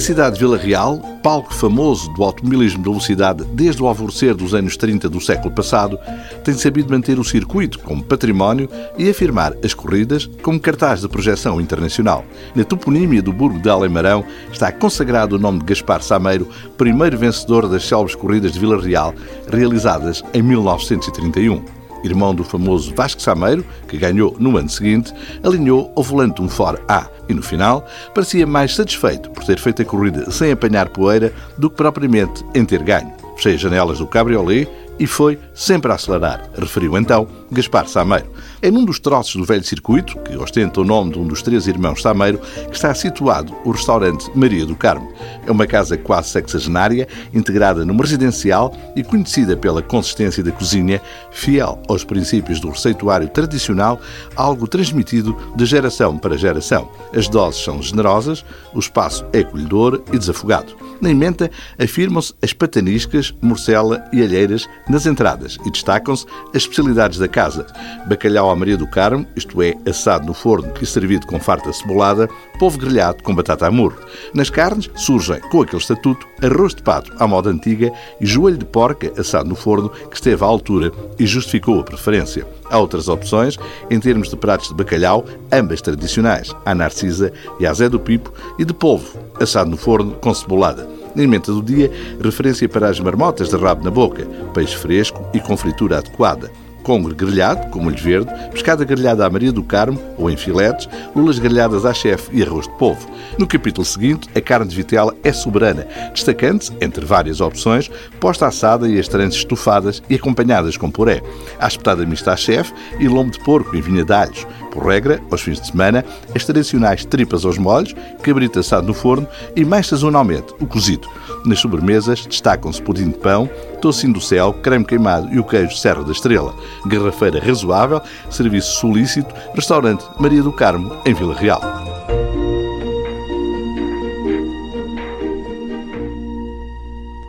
cidade de Vila Real, palco famoso do automobilismo de velocidade desde o alvorecer dos anos 30 do século passado, tem sabido manter o circuito como património e afirmar as corridas como cartaz de projeção internacional. Na toponímia do Burgo de Alemarão está consagrado o nome de Gaspar Sameiro, primeiro vencedor das célebres corridas de Vila Real, realizadas em 1931 irmão do famoso Vasco Sameiro, que ganhou no ano seguinte, alinhou ao volante um Ford A e, no final, parecia mais satisfeito por ter feito a corrida sem apanhar poeira do que propriamente em ter ganho. Fechei as janelas do cabriolé e foi sempre a acelerar, referiu então Gaspar Sameiro. É num dos troços do velho circuito, que ostenta o nome de um dos três irmãos Sameiro, que está situado o restaurante Maria do Carmo. É uma casa quase sexagenária, integrada numa residencial e conhecida pela consistência da cozinha, fiel aos princípios do receituário tradicional, algo transmitido de geração para geração. As doses são generosas, o espaço é acolhedor e desafogado. Na emenda afirmam-se as pataniscas, morcela e alheiras nas entradas e destacam-se as especialidades da casa. Bacalhau à Maria do Carmo, isto é, assado no forno e servido com farta cebolada, polvo grelhado com batata a murro. Nas carnes surgem, com aquele estatuto, arroz de pato à moda antiga e joelho de porca assado no forno que esteve à altura e justificou a preferência. Há outras opções em termos de pratos de bacalhau, ambas tradicionais, à Narcisa e à Zé do Pipo, e de polvo, assado no forno com cebolada. Na emenda do dia, referência para as marmotas de rabo na boca, peixe fresco e com fritura adequada congre grelhado, com molho verde, pescada grelhada à Maria do Carmo, ou em filetes, lulas grelhadas à chefe e arroz de polvo. No capítulo seguinte, a carne de vitela é soberana, destacando-se, entre várias opções, posta assada e as tranças estufadas e acompanhadas com puré. A espetada mista à chefe e lombo de porco em vinha de alhos. Por regra, aos fins de semana, as tradicionais tripas aos molhos, cabrito assado no forno e, mais sazonalmente, o cozido. Nas sobremesas destacam-se pudim de pão, tocinho do céu, creme queimado e o queijo Serra da Estrela. Garrafeira razoável, serviço solícito, restaurante Maria do Carmo, em Vila Real.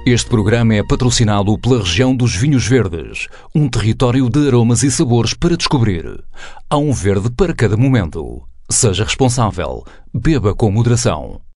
Este programa é patrocinado pela região dos Vinhos Verdes, um território de aromas e sabores para descobrir. Há um verde para cada momento. Seja responsável. Beba com moderação.